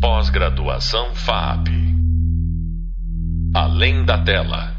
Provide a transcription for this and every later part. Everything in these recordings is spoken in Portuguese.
Pós-graduação FAP. Além da tela.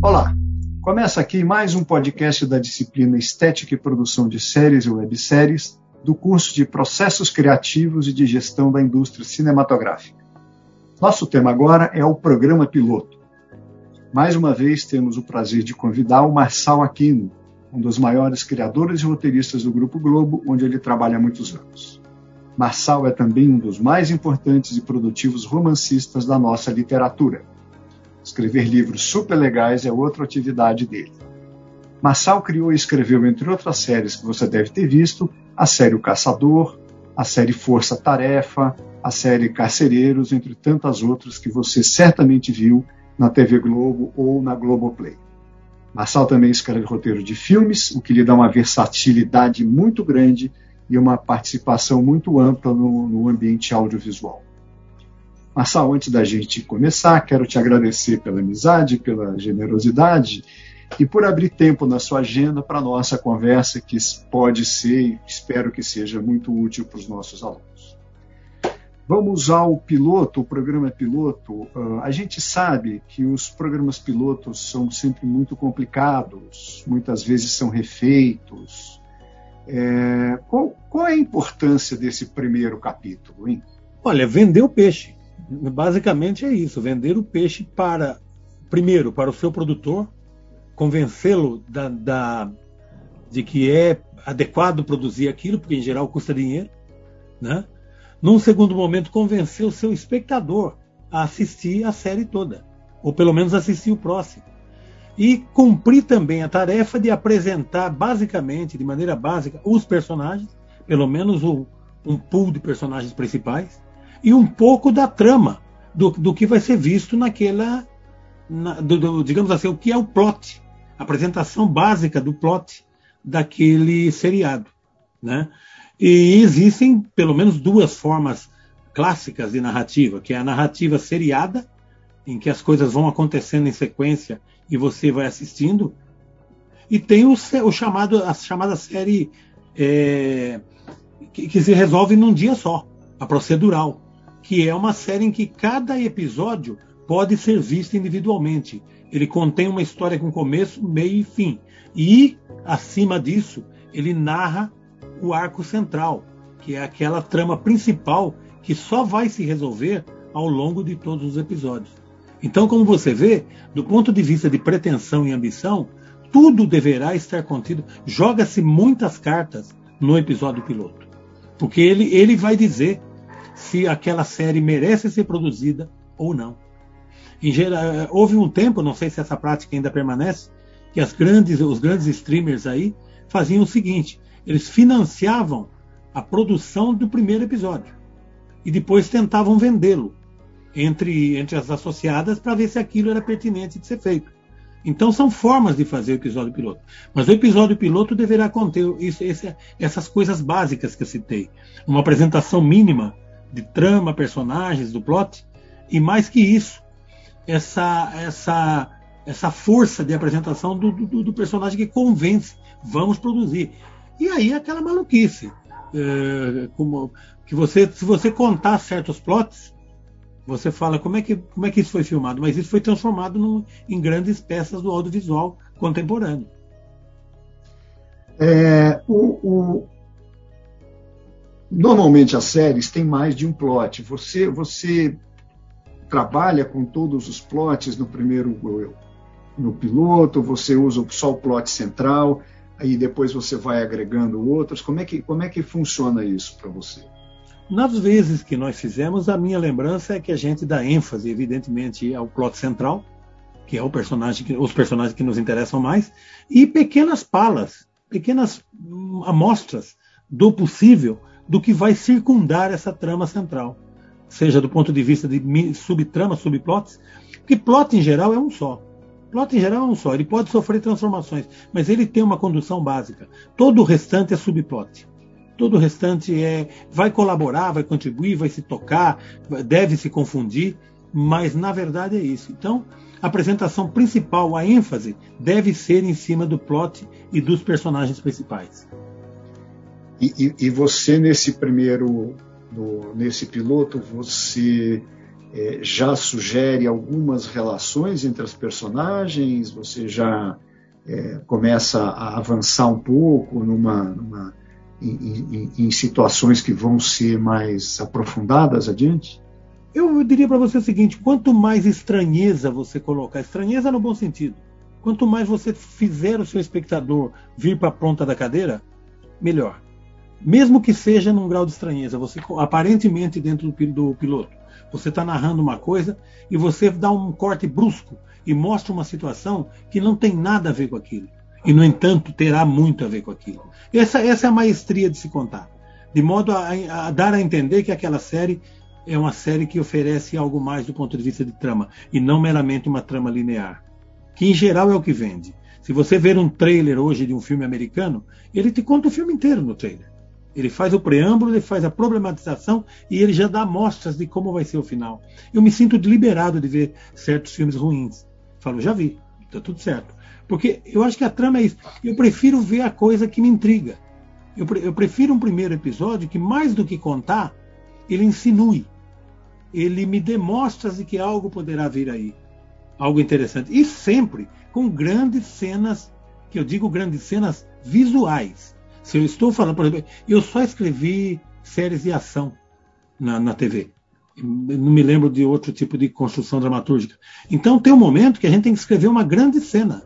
Olá, começa aqui mais um podcast da disciplina Estética e Produção de Séries e Webséries do curso de Processos Criativos e de Gestão da Indústria Cinematográfica. Nosso tema agora é o programa piloto. Mais uma vez temos o prazer de convidar o Marçal Aquino, um dos maiores criadores e roteiristas do Grupo Globo, onde ele trabalha há muitos anos. Marçal é também um dos mais importantes e produtivos romancistas da nossa literatura. Escrever livros super legais é outra atividade dele. Marçal criou e escreveu, entre outras séries que você deve ter visto, a série O Caçador, a série Força Tarefa, a série Carcereiros, entre tantas outras que você certamente viu na TV Globo ou na Globoplay. Marçal também escreve roteiro de filmes, o que lhe dá uma versatilidade muito grande e uma participação muito ampla no, no ambiente audiovisual. Marçal, antes da gente começar, quero te agradecer pela amizade, pela generosidade e por abrir tempo na sua agenda para a nossa conversa, que pode ser e espero que seja muito útil para os nossos alunos. Vamos ao piloto, o programa piloto. Uh, a gente sabe que os programas pilotos são sempre muito complicados, muitas vezes são refeitos, é, qual, qual, é a importância desse primeiro capítulo, hein? Olha, vender o peixe. Basicamente é isso, vender o peixe para, primeiro, para o seu produtor, convencê-lo da, da, de que é adequado produzir aquilo, porque em geral custa dinheiro, né? Num segundo momento, convencer o seu espectador a assistir a série toda, ou pelo menos assistir o próximo e cumprir também a tarefa de apresentar basicamente, de maneira básica, os personagens, pelo menos o, um pool de personagens principais, e um pouco da trama do, do que vai ser visto naquela, na, do, do, digamos assim, o que é o plot, a apresentação básica do plot daquele seriado, né? E existem pelo menos duas formas clássicas de narrativa, que é a narrativa seriada, em que as coisas vão acontecendo em sequência e você vai assistindo. E tem o, o chamado, a chamada série é, que, que, se resolve num dia só, a procedural, que é uma série em que cada episódio pode ser visto individualmente. Ele contém uma história com começo, meio e fim. E, acima disso, ele narra o arco central, que é aquela trama principal que só vai se resolver ao longo de todos os episódios. Então, como você vê, do ponto de vista de pretensão e ambição, tudo deverá estar contido. Joga-se muitas cartas no episódio piloto. Porque ele, ele vai dizer se aquela série merece ser produzida ou não. Geral, houve um tempo, não sei se essa prática ainda permanece, que as grandes, os grandes streamers aí faziam o seguinte: eles financiavam a produção do primeiro episódio e depois tentavam vendê-lo entre, entre as associadas para ver se aquilo era pertinente de ser feito. Então são formas de fazer o episódio piloto. Mas o episódio piloto deverá conter isso, esse, essas coisas básicas que eu citei. Uma apresentação mínima de trama, personagens, do plot, e mais que isso, essa, essa, essa força de apresentação do, do, do personagem que convence, vamos produzir. E aí aquela maluquice. É, como, que você, se você contar certos plots, você fala como é que, como é que isso foi filmado, mas isso foi transformado no, em grandes peças do audiovisual contemporâneo. É, o, o... Normalmente as séries têm mais de um plot. Você, você trabalha com todos os plots no primeiro no piloto, você usa só o plot central, aí depois você vai agregando outros. Como é que, como é que funciona isso para você? Nas vezes que nós fizemos, a minha lembrança é que a gente dá ênfase, evidentemente, ao plot central, que é o personagem que, os personagens que nos interessam mais, e pequenas palas, pequenas hum, amostras do possível do que vai circundar essa trama central, seja do ponto de vista de subtrama, subplots, porque plot em geral é um só. Plot em geral é um só, ele pode sofrer transformações, mas ele tem uma condução básica. Todo o restante é subplot. Todo o restante é vai colaborar, vai contribuir, vai se tocar, deve se confundir, mas na verdade é isso. Então, a apresentação principal, a ênfase, deve ser em cima do plot e dos personagens principais. E, e, e você, nesse primeiro no, nesse piloto, você é, já sugere algumas relações entre as personagens, você já é, começa a avançar um pouco numa, numa em, em, situações que vão ser mais aprofundadas adiante? Eu diria para você o seguinte: quanto mais estranheza você colocar, estranheza no bom sentido, quanto mais você fizer o seu espectador vir para a ponta da cadeira, melhor. Mesmo que seja num grau de estranheza, você aparentemente dentro do, do piloto, você está narrando uma coisa e você dá um corte brusco e mostra uma situação que não tem nada a ver com aquilo. E, no entanto, terá muito a ver com aquilo. Essa, essa é a maestria de se contar. De modo a, a dar a entender que aquela série é uma série que oferece algo mais do ponto de vista de trama, e não meramente uma trama linear. Que, em geral, é o que vende. Se você ver um trailer hoje de um filme americano, ele te conta o filme inteiro no trailer. Ele faz o preâmbulo, ele faz a problematização e ele já dá mostras de como vai ser o final. Eu me sinto deliberado de ver certos filmes ruins. Falo, já vi, tá tudo certo. Porque eu acho que a trama é isso. Eu prefiro ver a coisa que me intriga. Eu, pre eu prefiro um primeiro episódio que, mais do que contar, ele insinue. Ele me demonstra de que algo poderá vir aí. Algo interessante. E sempre com grandes cenas, que eu digo grandes cenas visuais. Se eu estou falando, por exemplo, eu só escrevi séries de ação na, na TV não me lembro de outro tipo de construção dramatúrgica. Então tem um momento que a gente tem que escrever uma grande cena.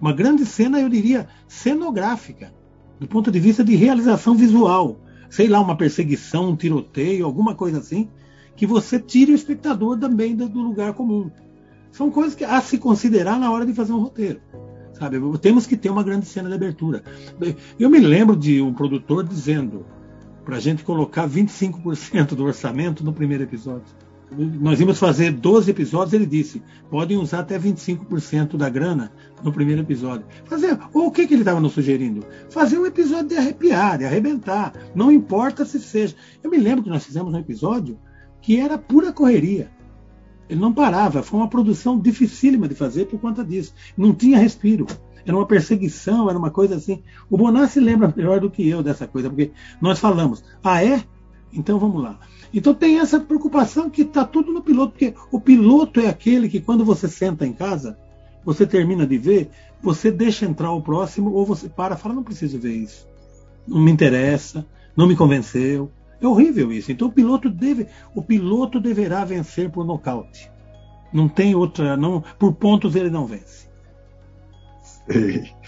Uma grande cena, eu diria, cenográfica, do ponto de vista de realização visual. Sei lá, uma perseguição, um tiroteio, alguma coisa assim, que você tire o espectador também do lugar comum. São coisas que há se considerar na hora de fazer um roteiro. Sabe? Temos que ter uma grande cena de abertura. Eu me lembro de um produtor dizendo: para a gente colocar 25% do orçamento no primeiro episódio. Nós íamos fazer 12 episódios, ele disse, podem usar até 25% da grana no primeiro episódio. Fazer, ou o que, que ele estava nos sugerindo? Fazer um episódio de arrepiar, de arrebentar, não importa se seja. Eu me lembro que nós fizemos um episódio que era pura correria. Ele não parava, foi uma produção dificílima de fazer por conta disso. Não tinha respiro era uma perseguição, era uma coisa assim. O Bonassi lembra melhor do que eu dessa coisa, porque nós falamos, ah é? Então vamos lá. Então tem essa preocupação que está tudo no piloto, porque o piloto é aquele que quando você senta em casa, você termina de ver, você deixa entrar o próximo ou você para e fala, não preciso ver isso. Não me interessa, não me convenceu. É horrível isso. Então o piloto deve, o piloto deverá vencer por nocaute. Não tem outra, não, por pontos ele não vence.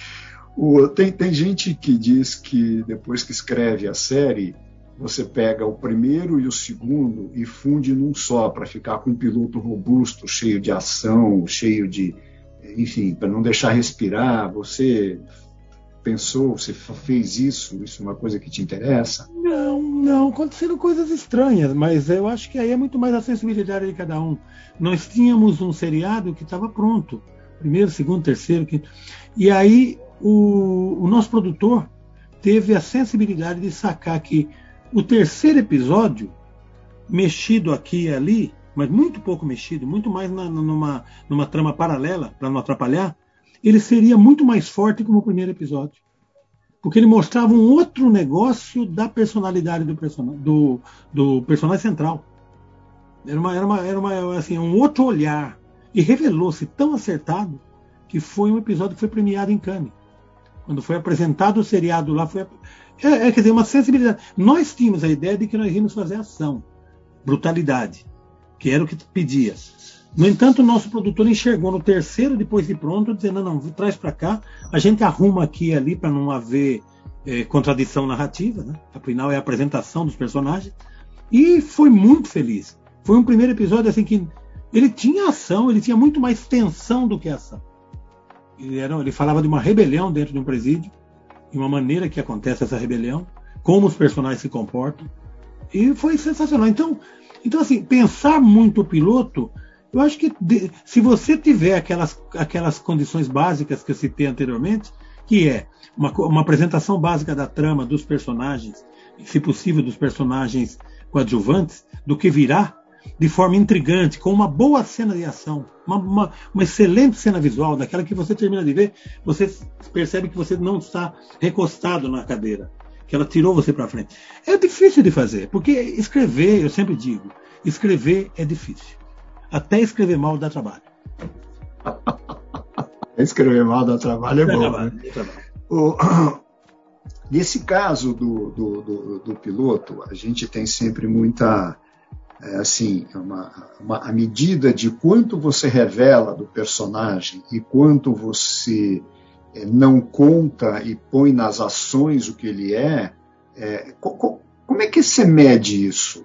O, tem, tem gente que diz que depois que escreve a série, você pega o primeiro e o segundo e funde num só, para ficar com um piloto robusto, cheio de ação, cheio de. Enfim, para não deixar respirar. Você pensou, você fez isso? Isso é uma coisa que te interessa? Não, não. Aconteceram coisas estranhas, mas eu acho que aí é muito mais a sensibilidade de cada um. Nós tínhamos um seriado que estava pronto primeiro, segundo, terceiro, quinto. E aí o, o nosso produtor teve a sensibilidade de sacar que o terceiro episódio, mexido aqui e ali, mas muito pouco mexido, muito mais na, numa, numa trama paralela, para não atrapalhar, ele seria muito mais forte como o primeiro episódio. Porque ele mostrava um outro negócio da personalidade do, person do, do personagem central. Era, uma, era, uma, era uma, assim, um outro olhar e revelou-se tão acertado que foi um episódio que foi premiado em Cannes. Quando foi apresentado o seriado lá, foi. É, é, quer dizer, uma sensibilidade. Nós tínhamos a ideia de que nós íamos fazer ação, brutalidade, que era o que pedia. No entanto, o nosso produtor enxergou no terceiro, depois de pronto, dizendo: não, não traz para cá, a gente arruma aqui e ali para não haver é, contradição narrativa, né? afinal é a apresentação dos personagens. E foi muito feliz. Foi um primeiro episódio assim que ele tinha ação, ele tinha muito mais tensão do que ação. Ele, era, ele falava de uma rebelião dentro de um presídio, de uma maneira que acontece essa rebelião, como os personagens se comportam. E foi sensacional. Então, então assim, pensar muito o piloto, eu acho que de, se você tiver aquelas, aquelas condições básicas que eu citei anteriormente, que é uma, uma apresentação básica da trama, dos personagens, se possível dos personagens coadjuvantes, do que virá, de forma intrigante, com uma boa cena de ação, uma, uma, uma, excelente cena visual, daquela que você termina de ver, você percebe que você não está recostado na cadeira, que ela tirou você para frente. É difícil de fazer, porque escrever, eu sempre digo, escrever é difícil. Até escrever mal dá trabalho. escrever mal dá trabalho é dá bom. Trabalho, né? trabalho. O, nesse caso do, do, do, do, piloto, a gente tem sempre muita. É, assim, uma, uma, a medida de quanto você revela do personagem e quanto você é, não conta e põe nas ações o que ele é, é co, como é que você mede isso?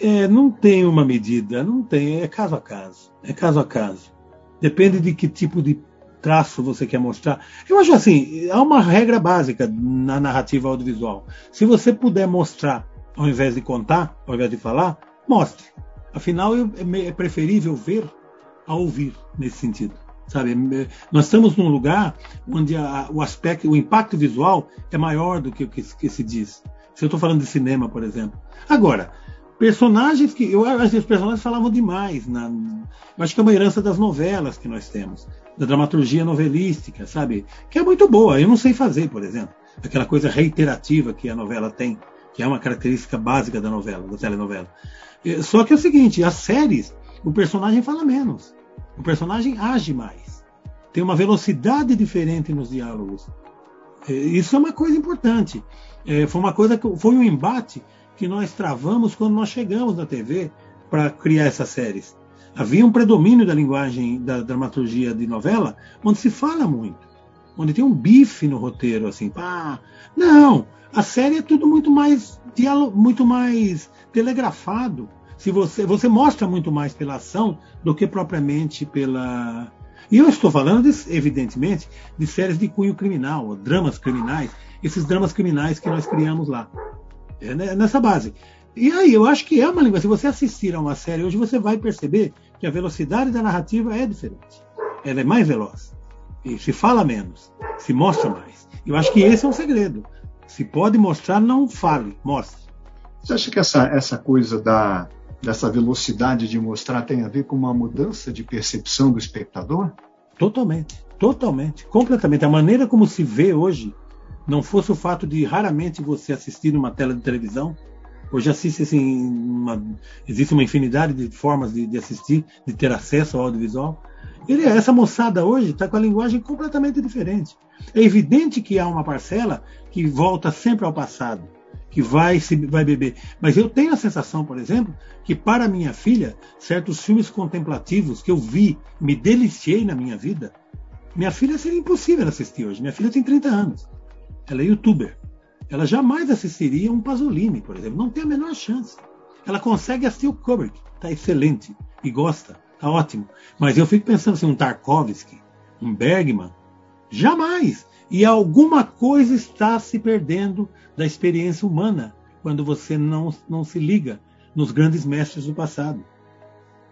É, não tem uma medida, não tem, é caso a caso. É caso a caso. Depende de que tipo de traço você quer mostrar. Eu acho assim, há uma regra básica na narrativa audiovisual. Se você puder mostrar ao invés de contar, ao invés de falar, mostre. Afinal, é, é preferível ver a ouvir nesse sentido. Sabe? Nós estamos num lugar onde a, o aspecto, o impacto visual é maior do que o que, que se diz. Se eu estou falando de cinema, por exemplo. Agora, personagens que eu acho que os personagens falavam demais. Na, eu acho que é uma herança das novelas que nós temos, da dramaturgia novelística, sabe? Que é muito boa. Eu não sei fazer, por exemplo, aquela coisa reiterativa que a novela tem, que é uma característica básica da novela, da telenovela. Só que é o seguinte, as séries, o personagem fala menos. O personagem age mais. Tem uma velocidade diferente nos diálogos. É, isso é uma coisa importante. É, foi uma coisa que foi um embate que nós travamos quando nós chegamos na TV para criar essas séries. Havia um predomínio da linguagem da dramaturgia de novela, onde se fala muito, onde tem um bife no roteiro, assim, pá. Não, a série é tudo muito mais muito mais telegrafado se você, você mostra muito mais pela ação do que propriamente pela. E eu estou falando, de, evidentemente, de séries de cunho criminal, dramas criminais, esses dramas criminais que nós criamos lá. É nessa base. E aí, eu acho que é uma língua. Se você assistir a uma série hoje, você vai perceber que a velocidade da narrativa é diferente. Ela é mais veloz. E se fala menos, se mostra mais. Eu acho que esse é um segredo. Se pode mostrar, não fale, mostre. Você acha que essa, essa coisa da, dessa velocidade de mostrar tem a ver com uma mudança de percepção do espectador? Totalmente, totalmente, completamente. A maneira como se vê hoje, não fosse o fato de raramente você assistir numa tela de televisão, hoje assiste assim, uma, existe uma infinidade de formas de, de, assistir, de ter acesso ao audiovisual. Ele, essa moçada hoje está com a linguagem completamente diferente. É evidente que há uma parcela que volta sempre ao passado que vai se vai beber. Mas eu tenho a sensação, por exemplo, que para minha filha, certos filmes contemplativos que eu vi, me deliciei na minha vida, minha filha seria impossível assistir hoje. Minha filha tem 30 anos. Ela é youtuber. Ela jamais assistiria um Pasolini, por exemplo. Não tem a menor chance. Ela consegue assistir o Kubrick. Está excelente. E gosta. Está ótimo. Mas eu fico pensando assim, um Tarkovsky, um Bergman. Jamais. E alguma coisa está se perdendo da experiência humana quando você não, não se liga nos grandes mestres do passado.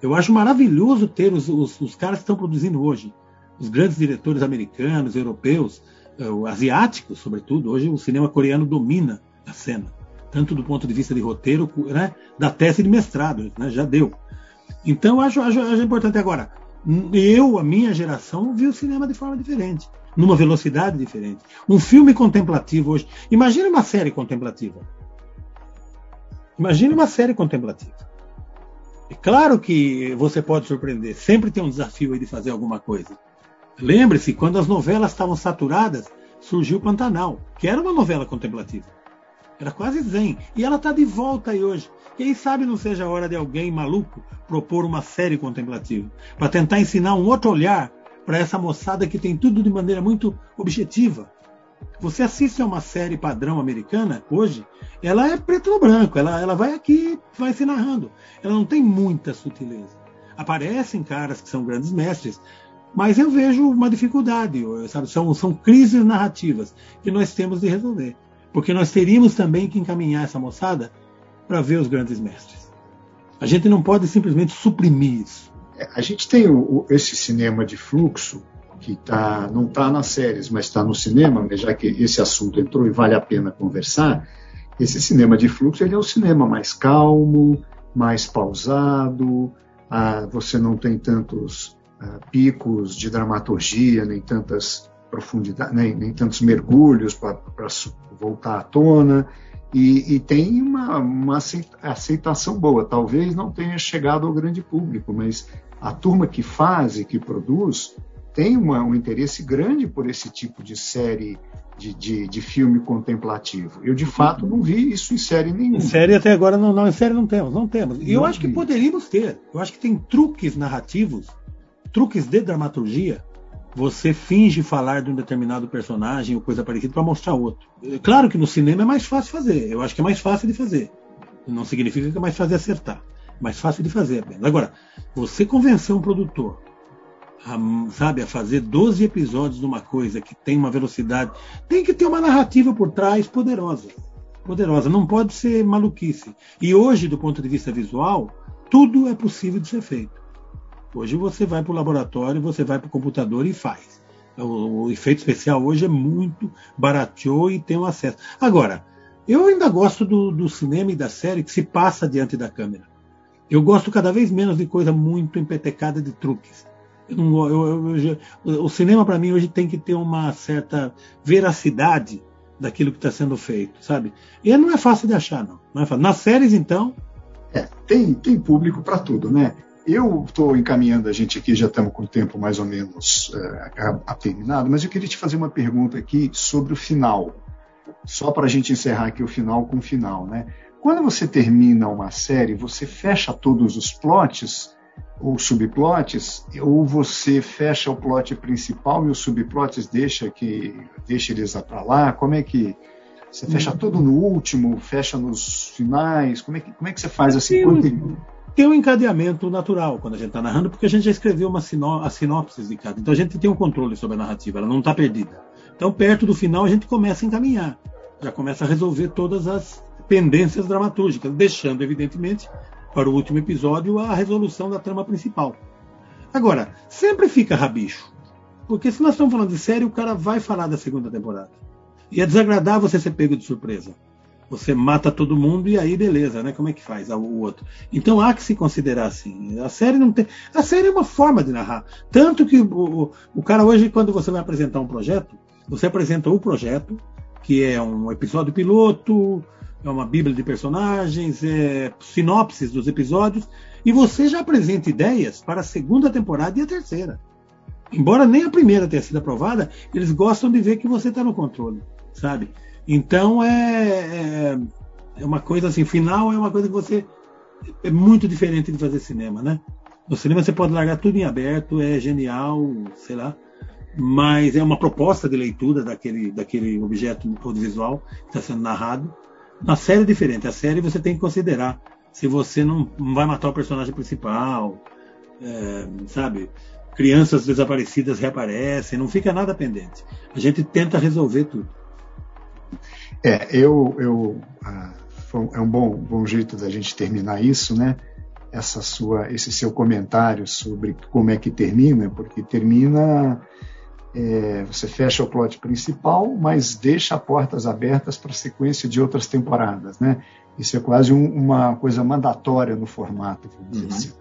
Eu acho maravilhoso ter os, os, os caras que estão produzindo hoje, os grandes diretores americanos, europeus, uh, asiáticos, sobretudo. Hoje o cinema coreano domina a cena, tanto do ponto de vista de roteiro, né, da tese de mestrado, né, já deu. Então eu acho, acho, acho importante agora. Eu, a minha geração, vi o cinema de forma diferente numa velocidade diferente. Um filme contemplativo hoje. Imagine uma série contemplativa. Imagine uma série contemplativa. É claro que você pode surpreender. Sempre tem um desafio aí de fazer alguma coisa. Lembre-se, quando as novelas estavam saturadas, surgiu Pantanal, que era uma novela contemplativa. Era quase zen. E ela está de volta aí hoje. Quem sabe não seja a hora de alguém maluco propor uma série contemplativa, para tentar ensinar um outro olhar para essa moçada que tem tudo de maneira muito objetiva. Você assiste a uma série padrão americana hoje, ela é preto no branco, ela, ela vai aqui, vai se narrando. Ela não tem muita sutileza. Aparecem caras que são grandes mestres, mas eu vejo uma dificuldade, sabe? São, são crises narrativas que nós temos de resolver. Porque nós teríamos também que encaminhar essa moçada para ver os grandes mestres. A gente não pode simplesmente suprimir isso a gente tem o, esse cinema de fluxo que tá, não está nas séries, mas está no cinema, né, já que esse assunto entrou e vale a pena conversar. Esse cinema de fluxo ele é um cinema mais calmo, mais pausado, ah, você não tem tantos ah, picos de dramaturgia, nem tantas profundidade, nem, nem tantos mergulhos para voltar à tona. E, e, tem uma, uma aceitação boa. Talvez não tenha chegado ao grande público, mas a turma que faz e que produz tem uma, um interesse grande por esse tipo de série de, de, de, filme contemplativo. Eu, de fato, não vi isso em série nenhuma. Em série até agora não, não em série não temos, não temos. E eu acho vi. que poderíamos ter. Eu acho que tem truques narrativos, truques de dramaturgia. Você finge falar de um determinado personagem ou coisa parecida para mostrar outro. Claro que no cinema é mais fácil fazer. Eu acho que é mais fácil de fazer. Não significa que é mais fácil de acertar. Mais fácil de fazer apenas. Agora, você convencer um produtor a, sabe, a fazer 12 episódios de uma coisa que tem uma velocidade, tem que ter uma narrativa por trás poderosa. Poderosa, não pode ser maluquice. E hoje, do ponto de vista visual, tudo é possível de ser feito. Hoje você vai para o laboratório, você vai para o computador e faz. O, o, efeito especial hoje é muito barateou e tem um acesso. Agora, eu ainda gosto do, do cinema e da série que se passa diante da câmera. Eu gosto cada vez menos de coisa muito empetecada de truques. Eu, eu, eu, o cinema para mim hoje tem que ter uma certa veracidade daquilo que está sendo feito, sabe? E não é fácil de achar, não. não é fácil. Nas séries, então. É, tem, tem público para tudo, né? Eu estou encaminhando a gente aqui, já estamos com o tempo mais ou menos é, terminado, mas eu queria te fazer uma pergunta aqui sobre o final. Só para a gente encerrar aqui o final com o final, né? Quando você termina uma série, você fecha todos os plots ou subplots, ou você fecha o plot principal e os subplots deixa que deixa eles para lá? Como é que você fecha tudo no último, fecha nos finais? Como é que, como é que você faz assim? Tem, tem um encadeamento natural quando a gente está narrando, porque a gente já escreveu uma sinó as sinopses de cada. Então a gente tem um controle sobre a narrativa, ela não está perdida. Então, perto do final, a gente começa a encaminhar, já começa a resolver todas as pendências dramatúrgicas, deixando, evidentemente, para o último episódio a resolução da trama principal. Agora, sempre fica rabicho. Porque se nós estamos falando de série, o cara vai falar da segunda temporada. E é desagradável você ser pego de surpresa. Você mata todo mundo e aí beleza, né? Como é que faz o outro? Então há que se considerar assim. A série não tem. A série é uma forma de narrar. Tanto que o, o cara hoje, quando você vai apresentar um projeto, você apresenta o projeto, que é um episódio piloto, é uma bíblia de personagens, é, sinopses dos episódios, e você já apresenta ideias para a segunda temporada e a terceira. Embora nem a primeira tenha sido aprovada, eles gostam de ver que você está no controle, sabe? Então é, é, é, uma coisa assim, final é uma coisa que você é muito diferente de fazer cinema, né? No cinema você pode largar tudo em aberto, é genial, sei lá, mas é uma proposta de leitura daquele, daquele objeto audiovisual que está sendo narrado na série é diferente. A série você tem que considerar se você não, vai matar o personagem principal, é, sabe? Crianças desaparecidas reaparecem, não fica nada pendente. A gente tenta resolver tudo. É, eu, eu ah, é um bom, bom jeito da gente terminar isso, né? Essa sua, esse seu comentário sobre como é que termina, porque termina é, você fecha o plot principal, mas deixa portas abertas para a sequência de outras temporadas, né? Isso é quase um, uma coisa mandatória no formato, vamos dizer uhum. assim.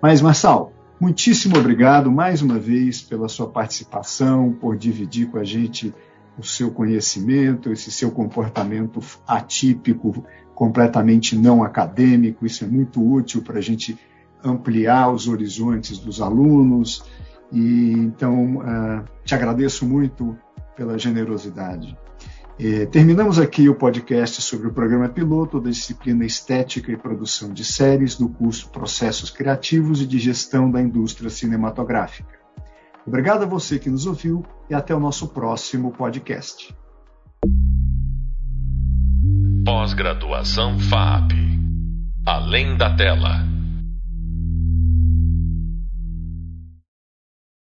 Mas, Marçal, muitíssimo obrigado mais uma vez pela sua participação, por dividir com a gente o seu conhecimento, esse seu comportamento atípico, completamente não acadêmico. Isso é muito útil para a gente ampliar os horizontes dos alunos e então uh, te agradeço muito pela generosidade. E, terminamos aqui o podcast sobre o programa piloto da disciplina Estética e Produção de Séries do curso Processos Criativos e de Gestão da Indústria Cinematográfica. Obrigado a você que nos ouviu e até o nosso próximo podcast. Pós-graduação FAP Além da tela.